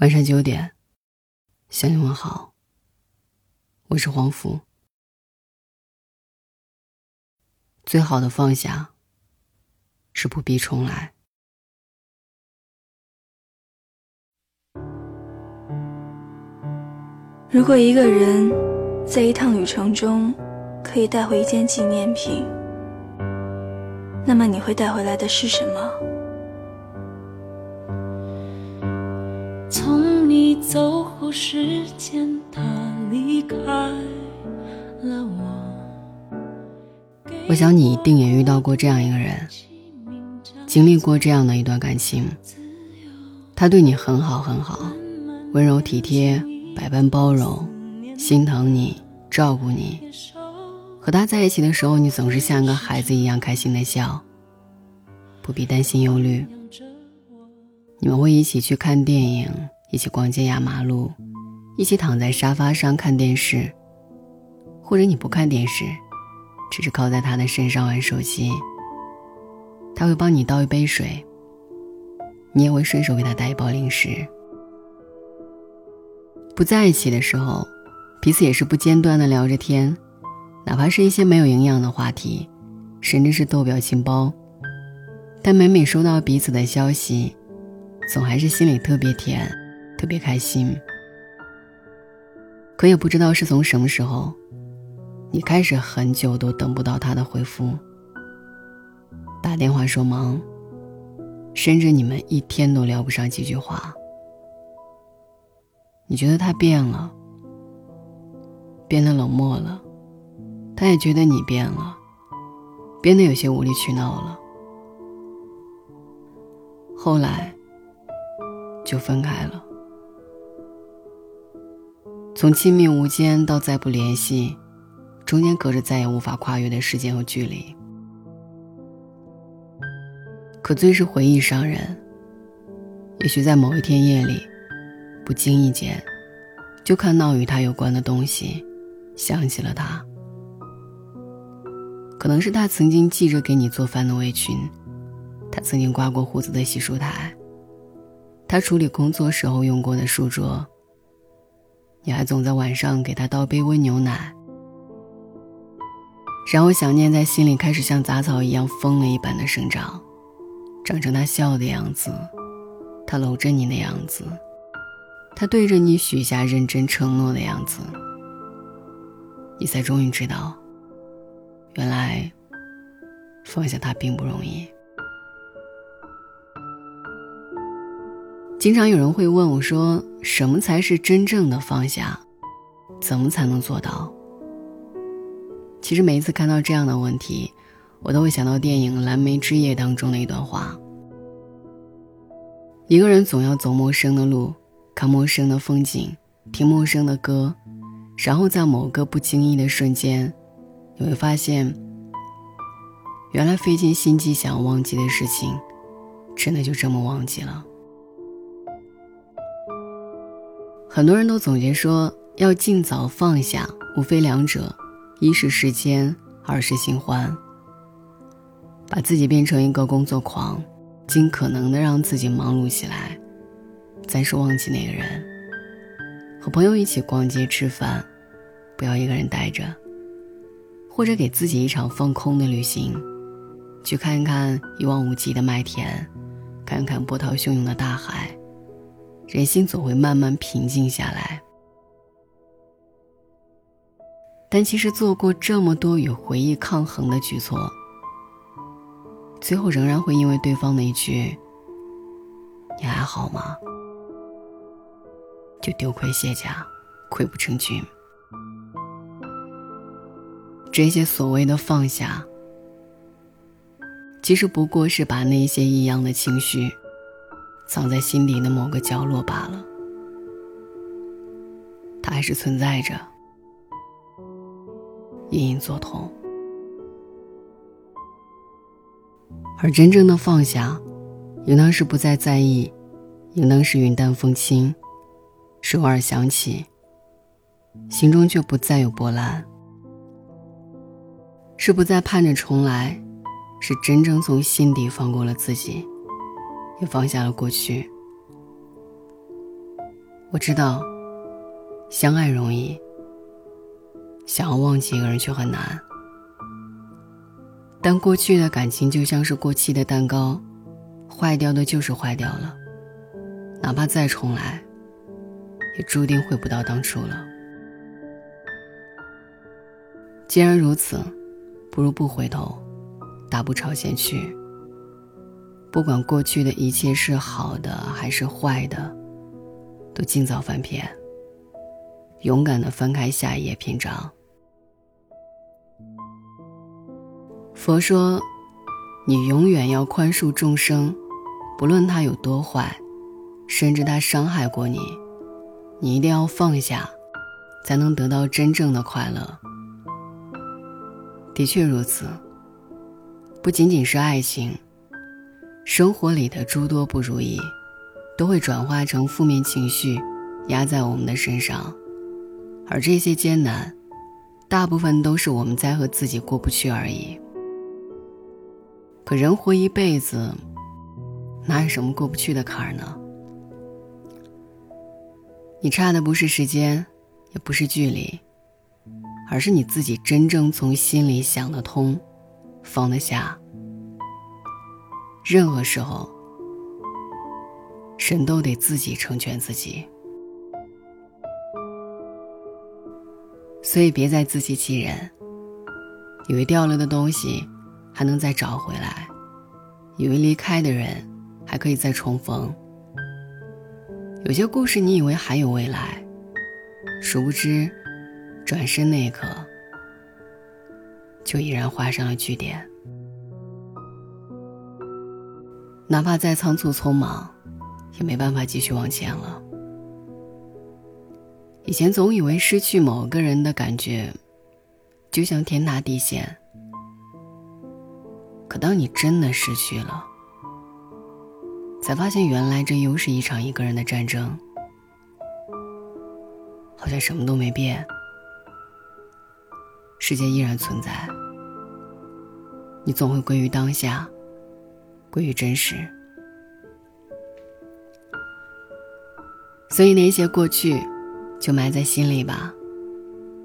晚上九点，向你问好。我是黄福。最好的放下，是不必重来。如果一个人在一趟旅程中可以带回一件纪念品，那么你会带回来的是什么？走后，时间它离开了我。我想你一定也遇到过这样一个人，经历过这样的一段感情。他对你很好很好，温柔体贴，百般包容，心疼你，照顾你。和他在一起的时候，你总是像个孩子一样开心的笑，不必担心忧虑。你们会一起去看电影，一起逛街压马路，一起躺在沙发上看电视，或者你不看电视，只是靠在他的身上玩手机。他会帮你倒一杯水，你也会顺手给他带一包零食。不在一起的时候，彼此也是不间断的聊着天，哪怕是一些没有营养的话题，甚至是逗表情包，但每每收到彼此的消息。总还是心里特别甜，特别开心。可也不知道是从什么时候，你开始很久都等不到他的回复。打电话说忙，甚至你们一天都聊不上几句话。你觉得他变了，变得冷漠了，他也觉得你变了，变得有些无理取闹了。后来。就分开了。从亲密无间到再不联系，中间隔着再也无法跨越的时间和距离。可最是回忆伤人。也许在某一天夜里，不经意间，就看到与他有关的东西，想起了他。可能是他曾经系着给你做饭的围裙，他曾经刮过胡子的洗漱台。他处理工作时候用过的书桌。你还总在晚上给他倒杯温牛奶，然后想念在心里开始像杂草一样疯了一般的生长，长成他笑的样子，他搂着你的样子，他对着你许下认真承诺的样子。你才终于知道，原来放下他并不容易。经常有人会问我说：“什么才是真正的放下？怎么才能做到？”其实每一次看到这样的问题，我都会想到电影《蓝莓之夜》当中的一段话：“一个人总要走陌生的路，看陌生的风景，听陌生的歌，然后在某个不经意的瞬间，你会发现，原来费尽心机想要忘记的事情，真的就这么忘记了。”很多人都总结说，要尽早放下，无非两者：一是时间，二是新欢。把自己变成一个工作狂，尽可能的让自己忙碌起来，暂时忘记那个人。和朋友一起逛街吃饭，不要一个人待着。或者给自己一场放空的旅行，去看一看一望无际的麦田，看看波涛汹涌的大海。人心总会慢慢平静下来，但其实做过这么多与回忆抗衡的举措，最后仍然会因为对方的一句“你还好吗”，就丢盔卸甲，溃不成军。这些所谓的放下，其实不过是把那些异样的情绪。藏在心底的某个角落罢了，它还是存在着，隐隐作痛。而真正的放下，应当是不再在意，应当是云淡风轻，是偶尔想起，心中却不再有波澜，是不再盼着重来，是真正从心底放过了自己。也放下了过去，我知道，相爱容易，想要忘记一个人却很难。但过去的感情就像是过期的蛋糕，坏掉的就是坏掉了，哪怕再重来，也注定回不到当初了。既然如此，不如不回头，大步朝前去。不管过去的一切是好的还是坏的，都尽早翻篇，勇敢的翻开下一页篇章。佛说：“你永远要宽恕众生，不论他有多坏，甚至他伤害过你，你一定要放下，才能得到真正的快乐。”的确如此，不仅仅是爱情，生活里的诸多不如意，都会转化成负面情绪，压在我们的身上，而这些艰难，大部分都是我们在和自己过不去而已。可人活一辈子，哪有什么过不去的坎儿呢？你差的不是时间，也不是距离，而是你自己真正从心里想得通，放得下。任何时候，神都得自己成全自己，所以别再自欺欺人，以为掉了的东西。还能再找回来，以为离开的人还可以再重逢。有些故事你以为还有未来，殊不知，转身那一刻，就已然画上了句点。哪怕再仓促匆忙，也没办法继续往前了。以前总以为失去某个人的感觉，就像天塌地陷。可当你真的失去了，才发现原来这又是一场一个人的战争，好像什么都没变，世界依然存在。你总会归于当下，归于真实。所以那些过去，就埋在心里吧，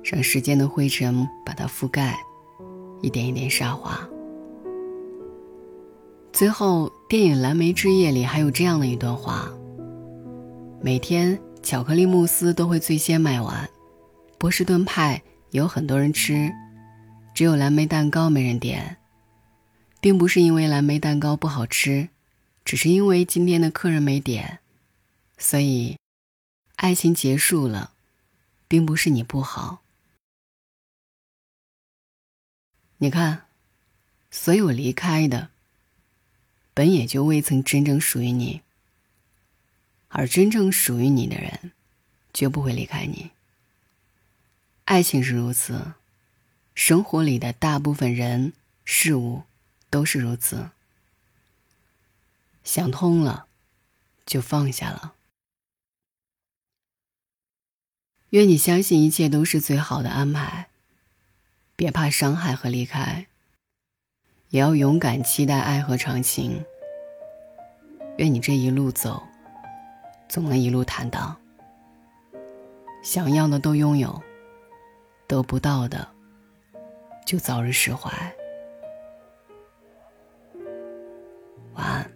让时间的灰尘把它覆盖，一点一点沙化。最后，电影《蓝莓之夜》里还有这样的一段话：每天巧克力慕斯都会最先卖完，波士顿派有很多人吃，只有蓝莓蛋糕没人点，并不是因为蓝莓蛋糕不好吃，只是因为今天的客人没点，所以，爱情结束了，并不是你不好。你看，所有离开的。本也就未曾真正属于你，而真正属于你的人，绝不会离开你。爱情是如此，生活里的大部分人事物都是如此。想通了，就放下了。愿你相信一切都是最好的安排，别怕伤害和离开。也要勇敢期待爱和长情。愿你这一路走，总能一路坦荡。想要的都拥有，得不到的就早日释怀。晚安。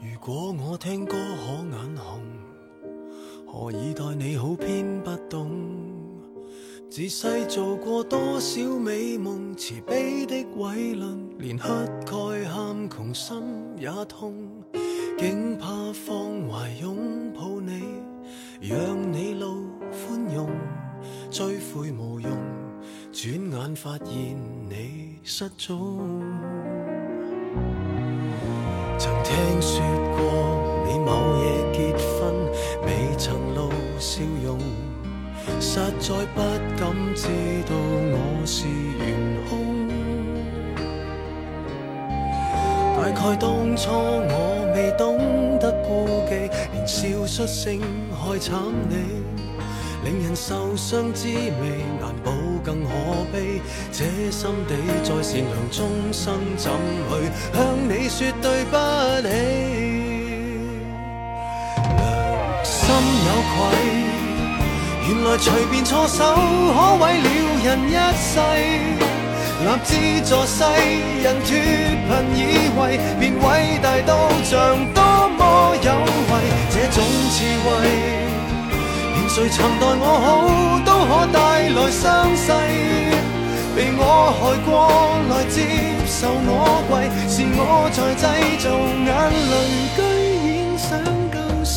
如果我听歌可眼红，何以待你好偏不懂？自细做过多少美梦，慈悲的伟论，连乞丐喊穷心也痛，竟怕放怀拥抱你，让你路宽容，追悔无用，转眼发现你失踪。曾听说过你某夜结婚，未曾露笑容。实在不敢知道我是元凶。大概当初我未懂得顾忌，连笑出声害惨你，令人受伤滋味难保更可这心地再善良，终生怎去向你说对不起？良心有愧，原来随便错手可毁了人一世。立志助世人脱贫以为，便伟大到像多么有为。这种智慧，连谁曾待我好，都可带来伤势。被我害过，来接受我跪，是我在制造眼泪，居然想救世。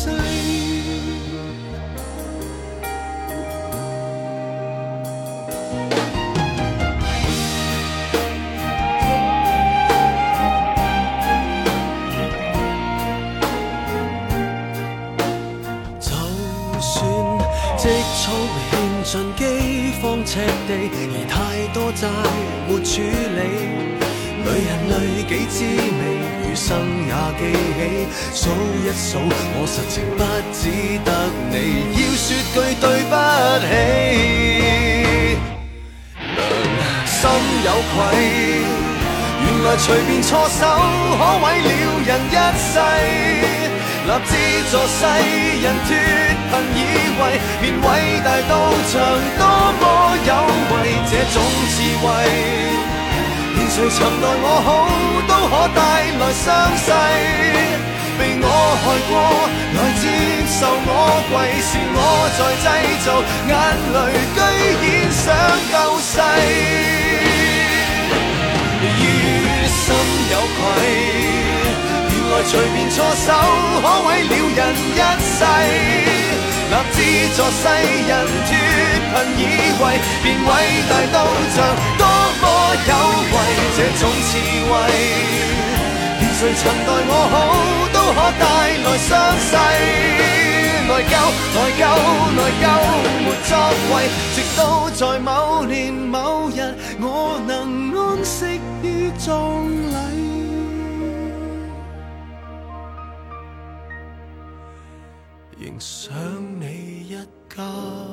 尽饥荒赤地，而太多债没处理。女人累己滋味，余生也记起。数一数，我实情不只得你，要说句对不起。心有愧，原来随便错手可毁了人一世。立志助世人脱贫以为，便伟大到像多么有为。这种智慧，连谁曾待我好，都可带来伤势。被我害过，来接受我跪，是我在制造眼泪，居然想救世。随便错手，可毁了人一世。立志助世人脱贫以为，便伟大到像多么有为。这种智慧，连谁曾待我好，都可带来伤势。内疚，内疚，内疚，没作为。直到在某年某日，我能安息于葬礼。想你一家。